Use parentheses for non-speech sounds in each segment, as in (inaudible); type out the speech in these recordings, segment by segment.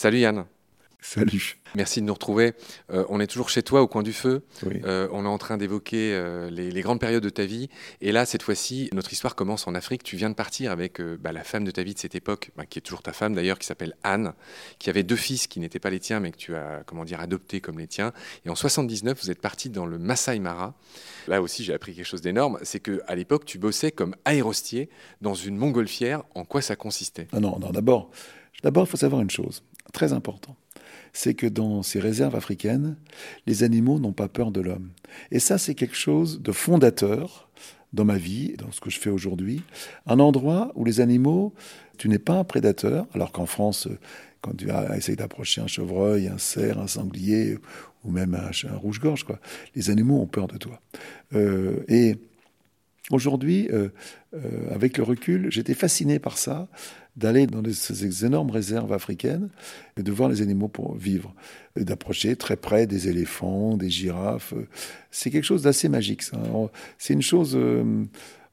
Salut Yann. Salut. Merci de nous retrouver. Euh, on est toujours chez toi au coin du feu. Oui. Euh, on est en train d'évoquer euh, les, les grandes périodes de ta vie. Et là, cette fois-ci, notre histoire commence en Afrique. Tu viens de partir avec bah, la femme de ta vie de cette époque, bah, qui est toujours ta femme d'ailleurs, qui s'appelle Anne, qui avait deux fils qui n'étaient pas les tiens, mais que tu as, comment dire, adoptés comme les tiens. Et en 79, vous êtes parti dans le Masai Mara. Là aussi, j'ai appris quelque chose d'énorme. C'est que à l'époque, tu bossais comme aérostier dans une montgolfière. En quoi ça consistait? Non, non, non. D'abord, d'abord, il faut savoir une chose très importante. C'est que dans ces réserves africaines, les animaux n'ont pas peur de l'homme. Et ça, c'est quelque chose de fondateur dans ma vie, dans ce que je fais aujourd'hui. Un endroit où les animaux, tu n'es pas un prédateur, alors qu'en France, quand tu as essayé d'approcher un chevreuil, un cerf, un sanglier, ou même un, rouge-gorge, les animaux ont peur de toi. Euh, et aujourd'hui, euh, euh, avec le recul, j'étais fasciné par ça, d'aller dans ces énormes réserves africaines et de voir les animaux pour vivre, d'approcher très près des éléphants, des girafes. C'est quelque chose d'assez magique. C'est une chose. euh,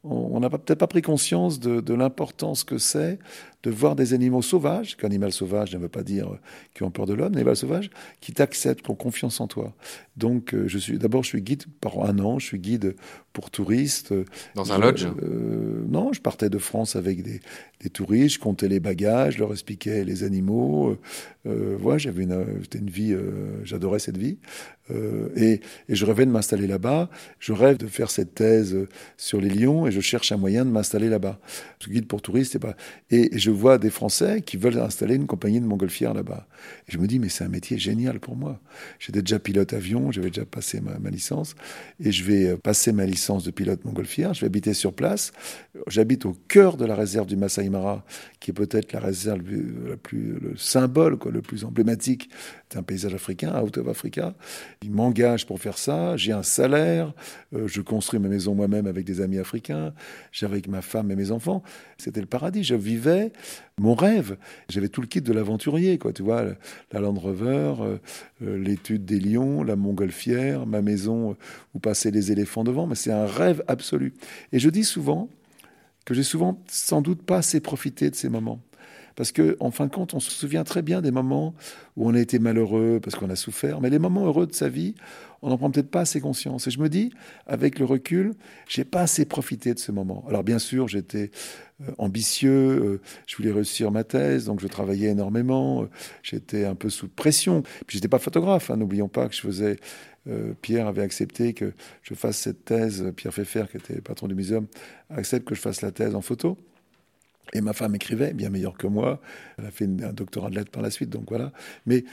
on n'a peut-être pas pris conscience de l'importance que c'est de voir des animaux sauvages, qu'animal sauvage ne veut pas dire qui ont peur de l'homme, animal sauvage, qui t'acceptent, qui ont confiance en toi. Donc, euh, je suis d'abord, je suis guide par un an, je suis guide pour touristes. Dans un lodge euh, Non, je partais de France avec des, des touristes, je comptais les bagages, je leur expliquais les animaux. Euh, euh, voilà, j'avais une, une vie, euh, j'adorais cette vie. Euh, et, et je rêvais de m'installer là-bas. Je rêve de faire cette thèse euh, sur les lions et je cherche un moyen de m'installer là-bas. Je suis guide pour touristes et, pas, et, et je vois des Français qui veulent installer une compagnie de montgolfières là-bas. Et je me dis, mais c'est un métier génial pour moi. J'étais déjà pilote avion, j'avais déjà passé ma, licence et je vais euh, passer ma licence de pilote montgolfière. Je vais habiter sur place. J'habite au cœur de la réserve du Masai Mara, qui est peut-être la réserve la plus, le symbole, quoi, le plus emblématique d'un paysage africain, Out of Africa. Il m'engage pour faire ça. J'ai un salaire. euh, je construis ma maison moi-même avec des amis africains. J'ai avec ma femme et mes enfants. C'était le paradis. Je vivais mon rêve. J'avais tout le kit de l'aventurier, quoi. Tu vois, la Land Rover, euh, euh, l'étude des lions, la montgolfière, ma maison euh, où passaient les éléphants devant. Mais c'est un rêve absolu. Et je dis souvent que j'ai souvent sans doute pas assez profité de ces moments. Parce que, en fin de compte, on se souvient très bien des moments où on a été malheureux parce qu'on a souffert, mais les moments heureux de sa vie, on n'en prend peut-être pas assez conscience. Et je me dis, avec le recul, j'ai pas assez profité de ce moment. Alors bien sûr, j'étais euh, ambitieux, euh, je voulais réussir ma thèse, donc je travaillais énormément, euh, j'étais un peu sous pression. Puis j'étais pas photographe, hein, n'oublions pas que je faisais. Pierre avait accepté que je fasse cette thèse. Pierre Pfeffer, qui était patron du muséum, accepte que je fasse la thèse en photo. Et ma femme écrivait, bien meilleur que moi. Elle a fait un doctorat de lettres par la suite, donc voilà. Mais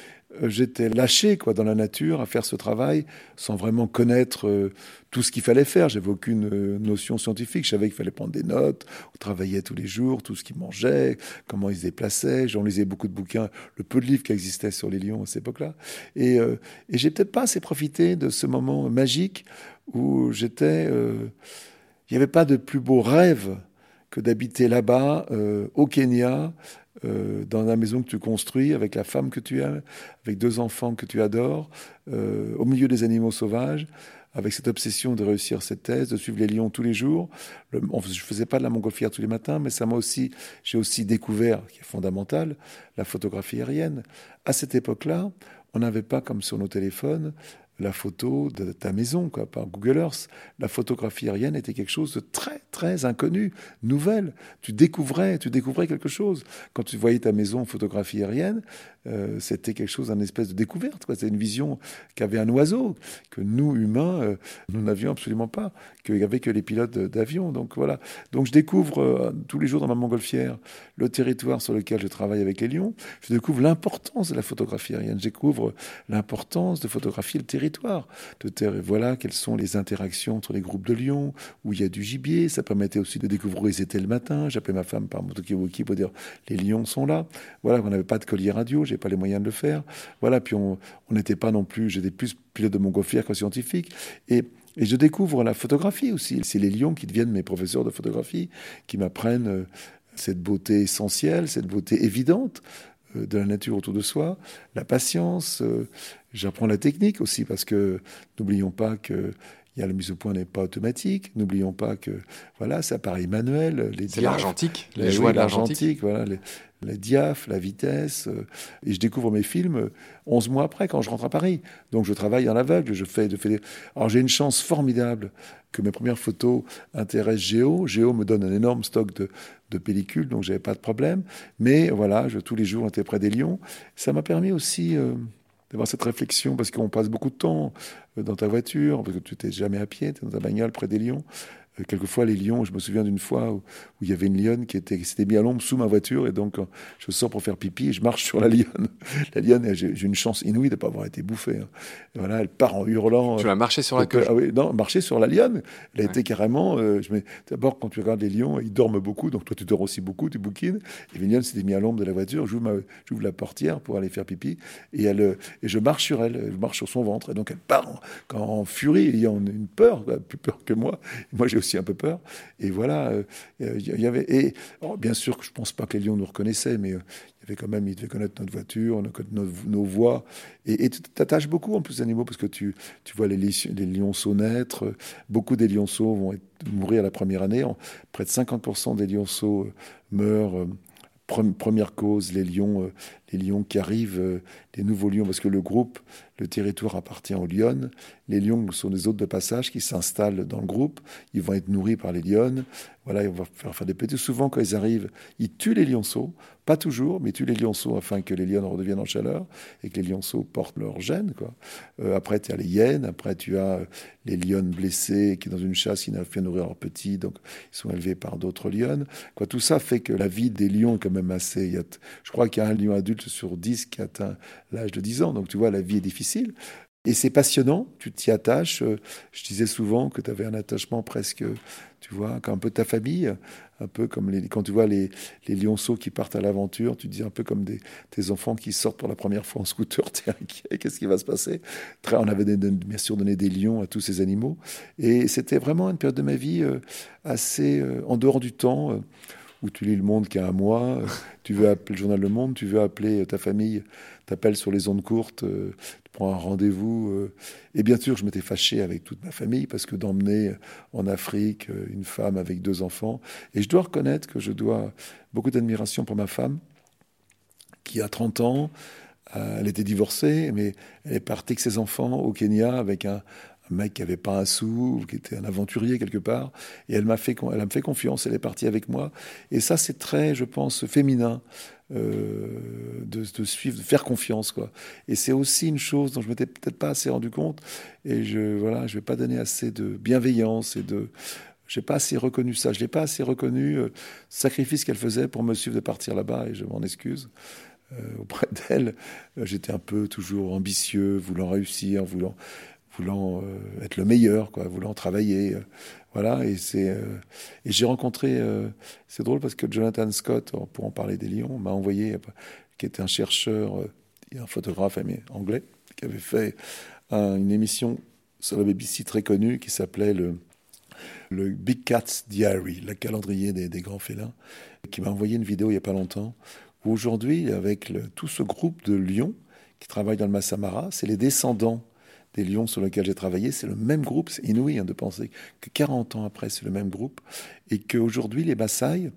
euh, j'étais lâché quoi dans la nature à faire ce travail sans vraiment connaître euh, tout ce qu'il fallait faire. J'avais aucune euh, notion scientifique. Je savais qu'il fallait prendre des notes. On travaillait tous les jours, tout ce qu'ils mangeaient, comment ils se déplaçaient. J'en lisais beaucoup de bouquins, le peu de livres qui existaient sur les lions à cette époque-là. Et, et j'ai peut-être pas assez profité de ce moment magique où j'étais. il n'y avait pas de plus beau rêve que d'habiter là-bas, euh, au Kenya, euh, dans la maison que tu construis, avec la femme que tu aimes, avec deux enfants que tu adores, euh, au milieu des animaux sauvages, avec cette obsession de réussir cette thèse, de suivre les lions tous les jours. Le- on- je faisais pas de la montgolfière tous les matins, mais ça m'a aussi, j'ai aussi découvert, qui est fondamental, la photographie aérienne. À cette époque-là, on n'avait pas comme sur nos téléphones la photo de ta maison, quoi, par Google Earth. La photographie aérienne était quelque chose de très, très inconnu, nouvelle. Tu découvrais, tu découvrais quelque chose. Quand tu voyais ta maison en photographie aérienne, euh, c'était quelque chose, une espèce de découverte. C'était une vision qu'avait un oiseau, que nous, humains, euh, nous n'avions absolument pas, qu'il n'y avait que les pilotes d'avion. Donc voilà. Donc je découvre euh, tous les jours dans ma montgolfière le territoire sur lequel je travaille avec les lions. Je découvre l'importance de la photographie aérienne. Je découvre l'importance de photographier le territoire. De ter- voilà quelles sont les interactions entre les groupes de lions, où il y a du gibier. Ça permettait aussi de découvrir où ils étaient le matin. J'appelais ma femme par mon talkie-walkie pour dire les lions sont là. Voilà, on n'avait pas de collier radio, j'ai pas les moyens de le faire. Voilà, puis on n'était pas non plus, j'étais plus pilote de montgolfière que scientifique. Et et je découvre la photographie aussi. C'est les lions qui deviennent mes professeurs de photographie, qui m'apprennent euh, cette beauté essentielle, cette beauté évidente de la nature autour de soi, la patience. euh, J'apprends la technique aussi parce que n'oublions pas que il y a la mise au point n'est pas automatique. N'oublions pas que voilà, ça appareil manuel, les c'est l'argentique, les, joies de l'argentique, voilà, les, diaph, la vitesse. Euh, et je découvre mes films 11 mois après, quand je rentre à Paris. Donc je travaille en aveugle. Je fais, de fais Alors j'ai une chance formidable que mes premières photos intéressent Géo. Géo me donne un énorme stock de, de pellicules, donc j'avais pas de problème. Mais voilà, je, tous les jours, j'étais près des lions. Ça m'a permis aussi euh, d'avoir cette réflexion, parce qu'on passe beaucoup de temps euh, dans ta voiture, parce que tu n'es jamais à pied, tu es dans ta bagnole près des lions. Euh, quelquefois les lions, je me souviens d'une fois où, il y avait une lionne qui était s'était mis à l'ombre sous ma voiture et donc je sors pour faire pipi et je marche (laughs) sur la lionne. La lionne, j'ai une chance inouïe de ne pas avoir été bouffée. Hein. voilà, elle part en hurlant. Tu vas marcher sur la queue Ah oui, non, marcher sur la lionne. Elle a été carrément. Euh, d'abord, quand tu regardes les lions, ils dorment beaucoup, donc toi tu dors aussi beaucoup, tu bouquines. Et la lionne s'était mis à l'ombre de la voiture. J'ouvre la portière pour aller faire pipi et elle euh, et je marche sur elle, je marche sur son ventre et donc elle part en, en furie, ayant une peur, plus peur que moi. moi j'ai aussi un peu peur. Et voilà, il euh, y avait. Et oh, bien sûr que je pense pas que les lions nous reconnaissaient, mais euh, il y avait quand même, ils devaient connaître notre voiture, nos, nos voix. Et tu t'attaches beaucoup en plus aux animaux parce que tu, tu vois les, les lionceaux naître. Beaucoup des lionceaux vont mourir la première année. près de 50% des lionceaux euh, meurent. première cause, les lions, les lions qui arrivent, les nouveaux lions, parce que le groupe, le territoire appartient aux lionnes. Les lions sont des hôtes de passage qui s'installent dans le groupe. Ils vont être nourris par les lionnes. Voilà, ils vont faire, des petits. Souvent, quand ils arrivent, ils tuent les lionceaux. Pas toujours, mais ils tuent les lionceaux afin que les lionnes redeviennent en chaleur et que les lionceaux portent leur gène. Quoi. Euh, après, tu as les hyènes. Après, tu as euh, les lionnes blessées qui, dans une chasse, qui n'arrivent plus à nourrir leurs petits. Donc, ils sont élevés par d'autres lionnes. Quoi, tout ça fait que la vie des lions est quand même assez. je crois qu'il y a un lion adulte sur dix qui atteint l'âge de 10 ans. Donc, tu vois, la vie est difficile. Et c'est passionnant, tu t'y attaches. Euh, je disais souvent que tu avais un attachement presque, tu vois, un peu ta famille, un peu comme les, quand tu vois les, lionceaux qui partent à l'aventure, tu dis un peu comme tes enfants qui sortent pour la première fois en scooter, (laughs) tu es inquiet, qu'est-ce qui va se passer? On avait bien sûr donné des lions à tous ces animaux. Et c'était vraiment une période de ma vie euh, assez euh, en dehors du temps où tu lis Le Monde qui a un mois, tu veux appeler le journal Le Monde, tu veux appeler ta famille, t'appelles sur les ondes courtes, euh, tu prends un rendez-vous. Euh. et bien sûr, je m'étais fâché avec toute ma famille parce que d'emmener en Afrique euh, une femme avec deux enfants. Et je dois reconnaître que je dois beaucoup d'admiration pour ma femme, qui a 30 ans. Elle était divorcée, mais elle est partie avec ses enfants au Kenya avec un, un mec qui avait pas un sou, qui était un aventurier quelque part, et elle m'a fait, elle a fait confiance, elle est partie avec moi, et ça c'est très, je pense, féminin. Euh, de, suivre, de faire confiance, quoi. Et c'est aussi une chose dont je m'étais peut-être pas assez rendu compte. Et je, voilà, je vais pas donner assez de bienveillance et de, j'ai pas assez reconnu ça. Je l'ai pas assez reconnu euh, sacrifice qu'elle faisait pour me suivre de partir là-bas. Et je m'en excuse. Euh, auprès (laughs) d'elle, j'étais un peu toujours ambitieux, voulant réussir, voulant voulant euh, être le meilleur, quoi, voulant travailler. Euh, voilà, et c'est euh, et j'ai rencontré. c'est drôle parce que Jonathan Scott, pour en parler des lions, m'a envoyé, qui était un chercheur, un photographe anglais, qui avait fait une émission sur la BBC très connue qui s'appelait le le Big Cats Diary, le calendrier des, grands félins, qui m'a envoyé une vidéo il n'y a pas longtemps, où aujourd'hui, avec tout ce groupe de lions qui travaillent dans le Massamara, c'est les descendants des lions sur lesquels j'ai travaillé, c'est le même groupe. C'est inouï hein, de penser que 40 ans après, c'est le même groupe. Et qu'aujourd'hui, les Maasai,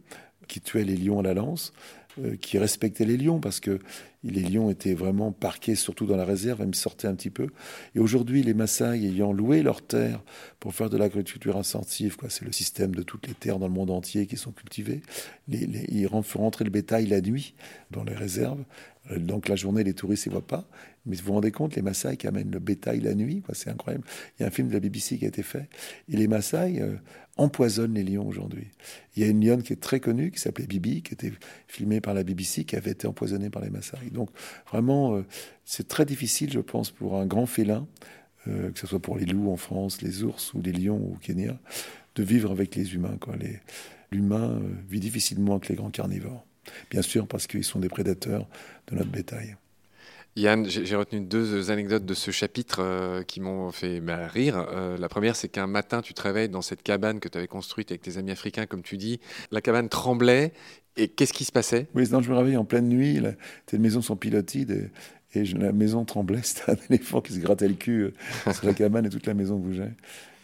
qui tuaient les lions à la lance, euh, qui respectaient les lions parce que les lions étaient vraiment parqués surtout dans la réserve, ils sortaient un petit peu. Et aujourd'hui, les Maasai ayant loué leurs terres pour faire de l'agriculture intensive, quoi, c'est le système de toutes les terres dans le monde entier qui sont cultivées, les, ils font rentrer le bétail la nuit dans les réserves. Euh, donc la journée, les touristes ne voient pas. Mais vous vous rendez compte, les Maasai qui amènent le bétail la nuit, c'est incroyable. Il y a un film de la BBC qui a été fait. Et les Maasai euh, empoisonnent les lions aujourd'hui. Il y a une lionne qui est très connue, qui s'appelait Bibi, qui était filmée par la BBC, qui avait été empoisonnée par les Maasai. Donc vraiment, euh, c'est très difficile, je pense, pour un grand félin, que ce soit pour les loups en France, les ours ou les lions au Kenya, de vivre avec les humains. L'humain vit difficilement avec les grands carnivores. Bien sûr, parce qu'ils sont des prédateurs de notre bétail. Yann, j'ai retenu deux anecdotes de ce chapitre euh, qui m'ont fait bah, rire. Euh, la première, c'est qu'un matin, tu te réveilles dans cette cabane que tu avais construite avec tes amis africains, comme tu dis. La cabane tremblait. Et qu'est-ce qui se passait? Oui, je me réveille en pleine nuit. Tes maisons sont pilotées et, la maison tremblait. (laughs) C'était un éléphant qui se grattait le cul euh, sur la cabane et toute la maison bougeait.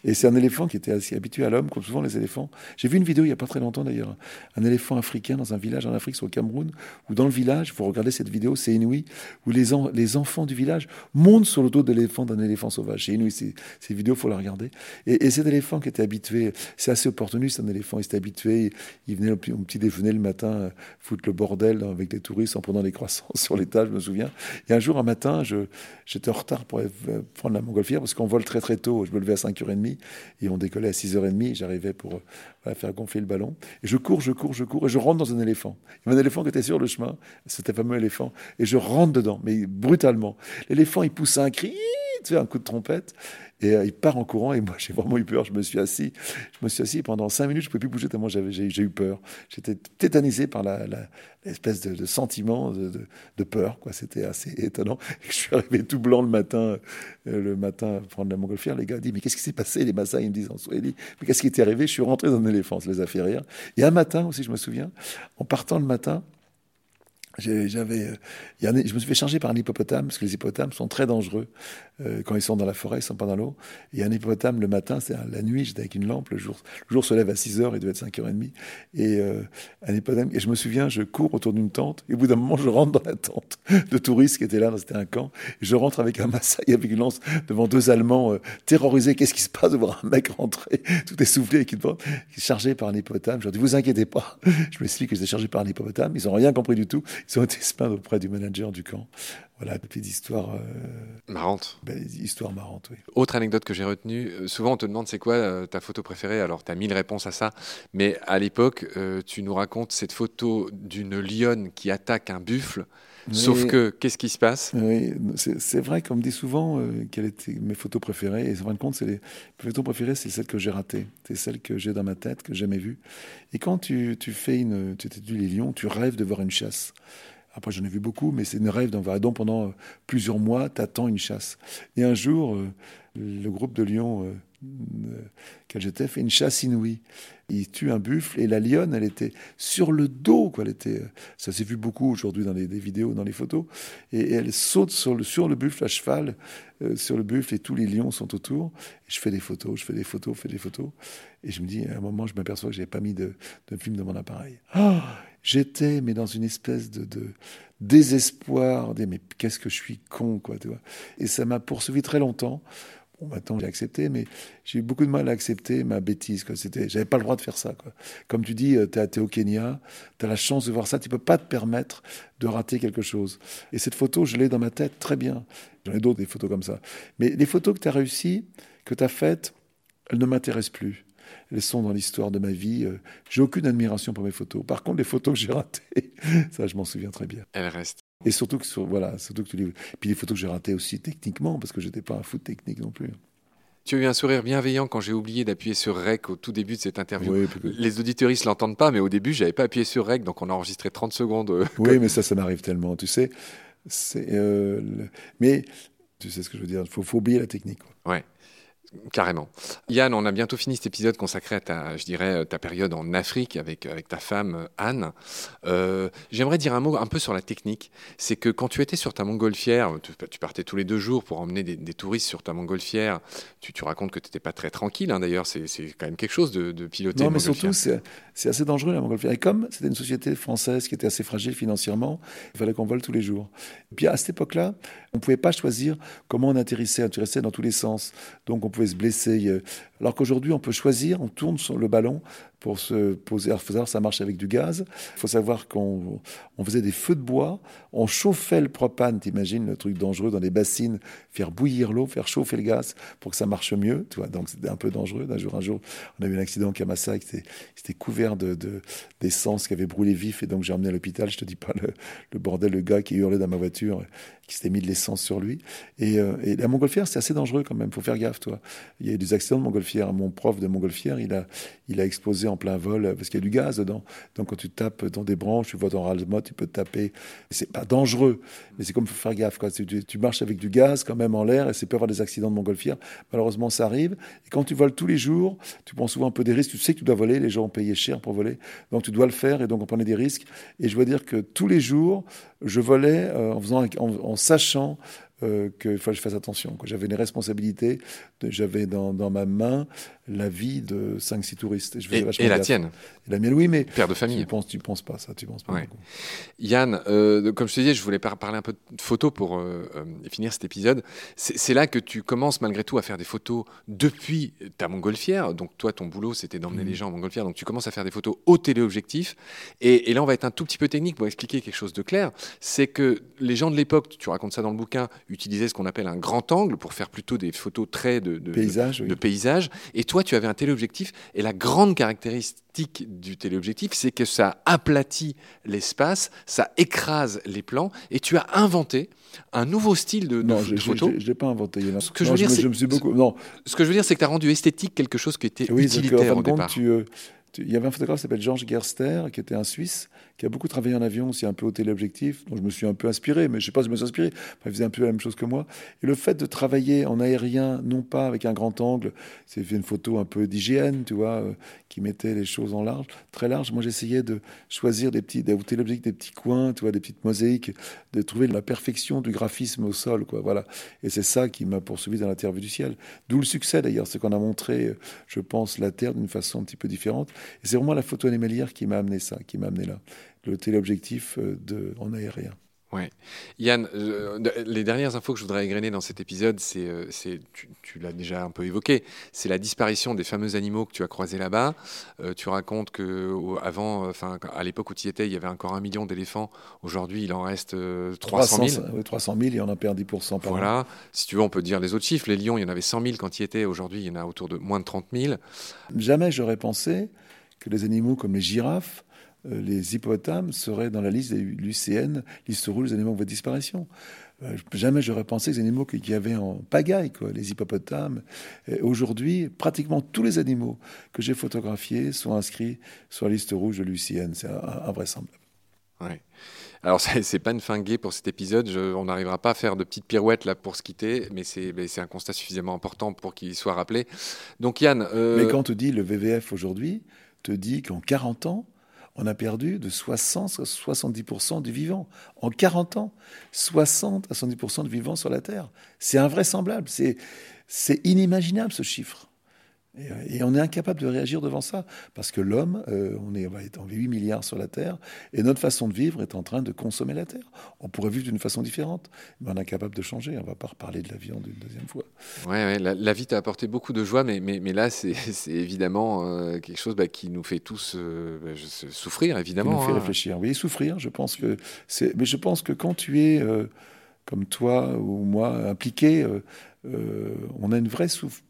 Et c'est un éléphant qui était assez habitué à l'homme, comme souvent les éléphants. J'ai vu une vidéo il n'y a pas très longtemps d'ailleurs, un éléphant africain dans un village en Afrique, sur le Cameroun, où dans le village, vous regardez cette vidéo, c'est inouï, où les, enfants du village montent sur le dos de l'éléphant d'un éléphant sauvage. C'est inouï, ces, ces vidéos, faut la regarder. Et, cet éléphant qui était habitué, c'est assez opportuniste, un éléphant, il s'était habitué, il venait au petit déjeuner le matin, euh, foutre le bordel avec les touristes en prenant des croissants (laughs) sur l'étage, je me souviens. Et un jour, un matin, j'étais en retard pour prendre la montgolfière parce qu'on vole très très tôt. Je me levais à 5h30 et on décollait à 6h30. J'arrivais pour faire gonfler le ballon. Et je cours, je cours, je cours et je rentre dans un éléphant. Il y avait un éléphant qui était sur le chemin, c'était fameux éléphant. Et je rentre dedans, mais brutalement. L'éléphant, il pousse un cri, tu sais, un coup de trompette. Et euh, il part en courant et moi j'ai vraiment eu peur. Je me suis assis. Je me suis assis pendant cinq minutes. Je ne pouvais plus bouger tellement j'avais, j'ai, eu peur. J'étais tétanisé par la, l'espèce de, sentiment de, peur. Quoi. C'était assez étonnant. (laughs) je suis arrivé tout blanc le matin, euh, le matin prendre la montgolfière. Les gars disent mais qu'est-ce qui s'est passé? Les Maasai ils me disent en Swahili. Mais qu'est-ce qui était arrivé? Je suis rentré dans un éléphant. Ça les a fait rire. Et un matin aussi, je me souviens, en partant le matin. J'avais, euh, je me suis fait charger par un hippopotame parce que les hippopotames sont très dangereux euh, quand ils sont dans la forêt, ils sont pas dans l'eau. Et un hippopotame le matin, c'est la nuit, j'étais avec une lampe, le jour, le jour se lève à 6 heures, il doit être 5h30. Et euh, un hippopotame, et je me souviens, je cours autour d'une tente, et au bout d'un moment, je rentre dans la tente (laughs) de touristes qui étaient là, c'était un camp, et je rentre avec un Maasai, avec une lance, devant deux Allemands terrorisés. Qu'est-ce qui se passe? De voir un mec rentrer, (laughs) tout essoufflé, et qui est chargé par un hippopotame. Je leur dis, vous inquiétez pas. (laughs) Je m'explique que j'étais chargé par un hippopotame. Ils ont rien compris du tout. Ils ont été se auprès du manager du camp. Voilà, petite histoire. Euh, marrante. Belle histoire marrante, oui. Autre anecdote que j'ai retenue, euh, souvent on te demande c'est quoi euh, ta photo préférée, alors tu as mille réponses à ça, mais à l'époque, tu nous racontes cette photo d'une lionne qui attaque un buffle. Sauf que, qu'est-ce qui se passe? Oui, c'est vrai qu'on me dit souvent quelles étaient mes photos préférées. Et en fin de compte, c'est les, photos préférées, c'est celles que j'ai ratées. C'est celles que j'ai dans ma tête, que j'ai jamais vues. Et quand tu, tu fais une, tu étudies les lions, tu rêves de voir une chasse. Après, j'en ai vu beaucoup, mais c'est une rêve d'en voir. Donc, pendant euh, plusieurs mois, tu attends une chasse. Et un jour, euh, le groupe de lions euh, qu'elle j'étais fait une chasse inouïe. Il tue un buffle et la lionne, elle était sur le dos. Quoi. Elle était, ça s'est vu beaucoup aujourd'hui dans les, vidéos, dans les photos. Et, elle saute sur le, sur le buffle à cheval, sur le buffle, et tous les lions sont autour. Je fais des photos, je fais des photos, je fais des photos. Et je me dis, à un moment, je m'aperçois que je n'avais pas mis de, film de mon appareil. Ah J'étais, mais dans une espèce de, désespoir, mais qu'est-ce que je suis con, quoi, tu vois. Et ça m'a poursuivi très longtemps. Bon, maintenant j'ai accepté, mais j'ai eu beaucoup de mal à accepter ma bêtise. Quoi. C'était, j'avais pas le droit de faire ça. Quoi. Comme tu dis, euh, tu es au Kenya, tu as la chance de voir ça, tu peux pas te permettre de rater quelque chose. Et cette photo, je l'ai dans ma tête très bien. J'en ai d'autres, des photos comme ça. Mais les photos que tu as réussies, que tu as faites, elles ne m'intéressent plus elles sont dans l'histoire de ma vie. Euh, j'ai aucune admiration pour mes photos. Par contre, les photos que j'ai ratées, (laughs) ça, je m'en souviens très bien. Elles restent. Et surtout que, voilà, surtout que tu les... Puis les photos que j'ai ratées aussi techniquement, parce que j'étais pas un foot technique non plus. Tu as eu un sourire bienveillant quand j'ai oublié d'appuyer sur REC au tout début de cette interview. Oui, Les auditoristes l'entendent pas, mais au début, j'avais pas appuyé sur REC, donc on a enregistré 30 secondes. Euh, oui, mais ça, ça m'arrive tellement, tu sais. Euh, mais tu sais ce que je veux dire, il faut, faut oublier la technique. Quoi. Ouais. Carrément. Yann, on a bientôt fini cet épisode consacré à ta, je dirais, ta période en Afrique avec, avec ta femme Anne. Euh, j'aimerais dire un mot un peu sur la technique. C'est que quand tu étais sur ta montgolfière, tu, partais tous les deux jours pour emmener des, touristes sur ta montgolfière. Tu, tu racontes que tu n'étais pas très tranquille. Hein, d'ailleurs, c'est quand même quelque chose de, de piloter. Non, mais surtout, c'est assez dangereux la montgolfière. Et comme c'était une société française qui était assez fragile financièrement, il fallait qu'on vole tous les jours. Et puis à cette époque-là, on ne pouvait pas choisir comment on atterrissait. On atterrissait dans tous les sens. Donc on pouvait se blesser. Euh, alors qu'aujourd'hui, on peut choisir, on tourne sur le ballon pour se poser. Alors, savoir, ça marche avec du gaz. Il faut savoir qu'on on faisait des feux de bois, on chauffait le propane, t'imagines le truc dangereux dans des bassines, faire bouillir l'eau, faire chauffer le gaz pour que ça marche mieux. Donc c'était un peu dangereux. D'un jour, un jour, on a eu un accident à Kamasa qui était, couvert de, d'essence qui avait brûlé vif et donc j'ai emmené à l'hôpital. Je te dis pas le, bordel, le gars qui hurlait dans ma voiture qui s'était mis de l'essence sur lui. Et, euh, et la montgolfière, c'est assez dangereux quand même. Faut faire gaffe, toi. Il y a eu des accidents de montgolfière. Mon prof de montgolfière, il a, il a explosé en plein vol parce qu'il y a du gaz dedans. Donc quand tu tapes dans des branches, tu vois ton ras tu peux te taper. C'est pas dangereux, mais c'est comme faut faire gaffe. Quoi. Tu, marches avec du gaz quand même en l'air et c'est peut avoir des accidents de montgolfière. Malheureusement, ça arrive. Et quand tu voles tous les jours, tu prends souvent un peu des risques. Tu sais que tu dois voler. Les gens ont payé cher pour voler, donc tu dois le faire. Et donc on prenait des risques. Et je dois dire que tous les jours, je volais euh, en faisant, en sachant euh, qu'il fallait que je fasse attention. J'avais une responsabilité, j'avais dans, ma main la vie de 5-6 touristes. Et, et, la tienne? La mienne, oui, mais. Père de famille. Tu penses, tu penses pas ça, tu penses pas. Yann, euh, comme je te disais, je voulais parler un peu de photos pour euh, finir cet épisode. C'est là que tu commences malgré tout à faire des photos depuis ta montgolfière. Donc, toi, ton boulot, c'était d'emmener mmh. les gens en montgolfière. Donc, tu commences à faire des photos au téléobjectif. Et, et là, on va être un tout petit peu technique pour expliquer quelque chose de clair. C'est que les gens de l'époque, tu racontes ça dans le bouquin, utilisaient ce qu'on appelle un grand angle pour faire plutôt des photos très de, de, paysage, de, paysage. Et toi, tu avais un téléobjectif. Et la grande caractéristique du téléobjectif, c'est que ça aplatit l'espace, ça écrase les plans. Et tu as inventé un nouveau style de, non, photo. Je l'ai pas inventé. Ce que je veux dire, c'est Ce que je veux dire, c'est que tu as rendu esthétique quelque chose qui était oui, utilitaire au départ. Tu, euh, il y avait un photographe qui s'appelle Georges Gerster, qui était un Suisse, qui a beaucoup travaillé en avion, aussi un peu au téléobjectif, dont je me suis un peu inspiré, mais je ne sais pas si je me suis inspiré. il faisait un peu la même chose que moi. Et le fait de travailler en aérien, non pas avec un grand angle, c'est une photo un peu d'hygiène, tu vois, euh, qui mettait les choses en large, très large. Moi, j'essayais de choisir des petits, au téléobjectif, des petits coins, tu vois, des petites mosaïques, de trouver la perfection du graphisme au sol, quoi. Voilà. Et c'est ça qui m'a poursuivi dans vue du ciel. D'où le succès, d'ailleurs, c'est qu'on a montré, je pense, la Terre d'une façon un petit peu différente. Et c'est vraiment la photo animalière qui m'a amené ça, qui m'a amené là le téléobjectif euh, de, en aérien. Ouais. Yann, euh, les dernières infos que je voudrais égrener dans cet épisode, c'est, euh, tu, l'as déjà un peu évoqué, c'est la disparition des fameux animaux que tu as croisés là-bas. tu racontes que avant, enfin, à l'époque où tu y étais, il y avait encore un million d'éléphants. Aujourd'hui, il en reste 300 000. 300 000 et on en perd 10 par Voilà. Si tu veux, on peut dire les autres chiffres. Les lions, il y en avait 100 000 quand tu y étais. Aujourd'hui, il y en a autour de moins de 30 000. Jamais j'aurais pensé que les animaux comme les girafes euh, les hippopotames seraient dans la liste des l'UCN, liste rouge des animaux en voie de disparition. Euh, jamais j'aurais pensé que les animaux qu'il y avait en pagaille, quoi, les hippopotames. Aujourd'hui, pratiquement tous les animaux que j'ai photographiés sont inscrits sur la liste rouge de l'UCN. C'est invraisemblable. Ouais. Alors, c'est pas une fin gaie pour cet épisode. on n'arrivera pas à faire de petites pirouettes là pour se quitter, mais c'est un constat suffisamment important pour qu'il soit rappelé. Donc, Yann. Euh, mais quand on te dit le VVF aujourd'hui, te dit qu'en 40 ans, on a perdu de 60 à 70% du vivant. En 40 ans, 60 à 70% du vivant sur la Terre. C'est invraisemblable, c'est inimaginable ce chiffre. Et, on est incapable de réagir devant ça, parce que l'homme, euh, on, est, on va être en 8 milliards sur la Terre, et notre façon de vivre est en train de consommer la Terre. On pourrait vivre d'une façon différente, mais on est incapable de changer. On ne va pas reparler de la viande une deuxième fois. Oui, ouais, la, vie t'a apporté beaucoup de joie, mais, mais, mais là, c'est (laughs) évidemment euh, quelque chose bah, qui nous fait tous euh, bah, souffrir, évidemment. Qui nous fait hein. réfléchir, oui, souffrir. Je pense que c'est. Mais je pense que quand tu es, comme toi ou moi, impliqué, on a une vraie souffrance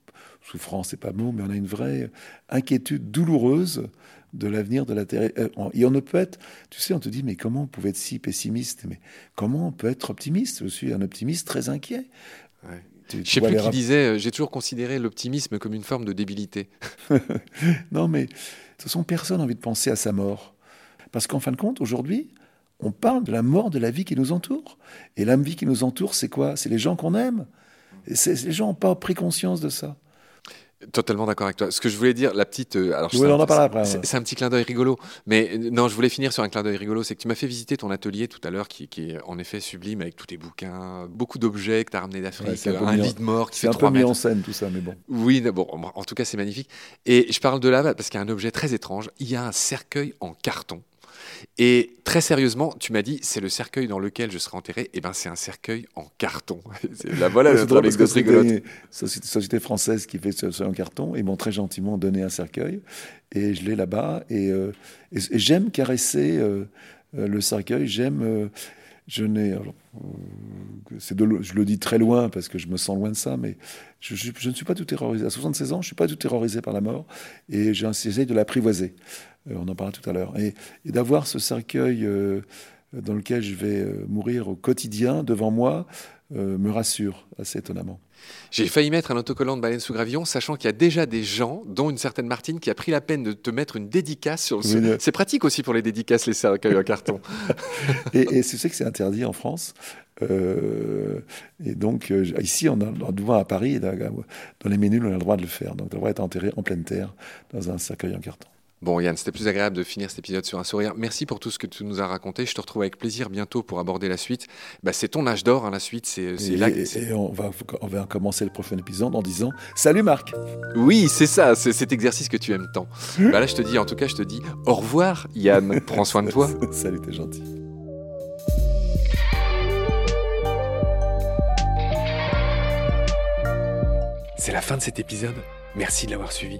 souffrance, c'est pas mot, mais on a une vraie inquiétude douloureuse de l'avenir de la Terre. Et on ne peut être, tu sais, on te dit, mais comment on pouvait être si pessimiste? Mais comment on peut être optimiste? Je suis un optimiste très inquiet. Ouais. Je sais plus qui disait, euh, j'ai toujours considéré l'optimisme comme une forme de débilité. (laughs) non, mais de toute façon, personne n'a envie de penser à sa mort. Parce qu'en fin de compte, aujourd'hui, on parle de la mort de la vie qui nous entoure. Et la vie qui nous entoure, c'est quoi? C'est les gens qu'on aime. Et les gens n'ont pas pris conscience de ça. Totalement d'accord avec toi. Ce que je voulais dire, la petite. Euh, alors, on en parle après. C'est un petit clin d'œil rigolo. Mais euh, non, je voulais finir sur un clin d'œil rigolo. C'est que tu m'as fait visiter ton atelier tout à l'heure, qui, est en effet sublime, avec tous tes bouquins, beaucoup d'objets que tu as ramenés d'Afrique, un, lit de mort qui fait 3 mètres. C'est un peu mis en scène tout ça, mais bon. Oui, bon, en tout cas, c'est magnifique. Et je parle de là parce qu'il y a un objet très étrange. Il y a un cercueil en carton. Et très sérieusement, tu m'as dit, c'est le cercueil dans lequel je serai enterré. Et eh ben, c'est un cercueil en carton. (laughs) La voilà notre anecdote rigolote. Société, société française qui fait ce, en carton. Ils m'ont très gentiment donné un cercueil et je l'ai là-bas. Et, euh, j'aime caresser euh, euh, le cercueil. J'aime. Je n'ai. C'est je le dis très loin parce que je me sens loin de ça, mais je, ne suis pas tout terrorisé. À 76 ans, je ne suis pas tout terrorisé par la mort et j'essaie de l'apprivoiser. Euh, on en parlait tout à l'heure. Et, d'avoir ce cercueil euh, dans lequel je vais euh, mourir au quotidien devant moi me rassure assez étonnamment. J'ai failli mettre un autocollant de baleine sous gravillon, sachant qu'il y a déjà des gens, dont une certaine Martine, qui a pris la peine de te mettre une dédicace sur le. C'est pratique aussi pour les dédicaces, les cercueils en carton. (laughs) et, et c'est que c'est interdit en France. et donc, ici, on a le droit à Paris, dans les menus, on a le droit de le faire. Donc, on a le droit d'être enterré en pleine terre dans un cercueil en carton. Bon, Yann, c'était plus agréable de finir cet épisode sur un sourire. Merci pour tout ce que tu nous as raconté. Je te retrouve avec plaisir bientôt pour aborder la suite. Bah, c'est ton âge d'or, hein, la suite. C'est là. Et, on, va, on va commencer le prochain épisode en disant Salut Marc Oui, c'est ça, c'est cet exercice que tu aimes tant. bah, là, je te dis, en tout cas, je te dis au revoir, Yann. (laughs) Prends soin de toi. Salut, t'es gentil. C'est la fin de cet épisode. Merci de l'avoir suivi.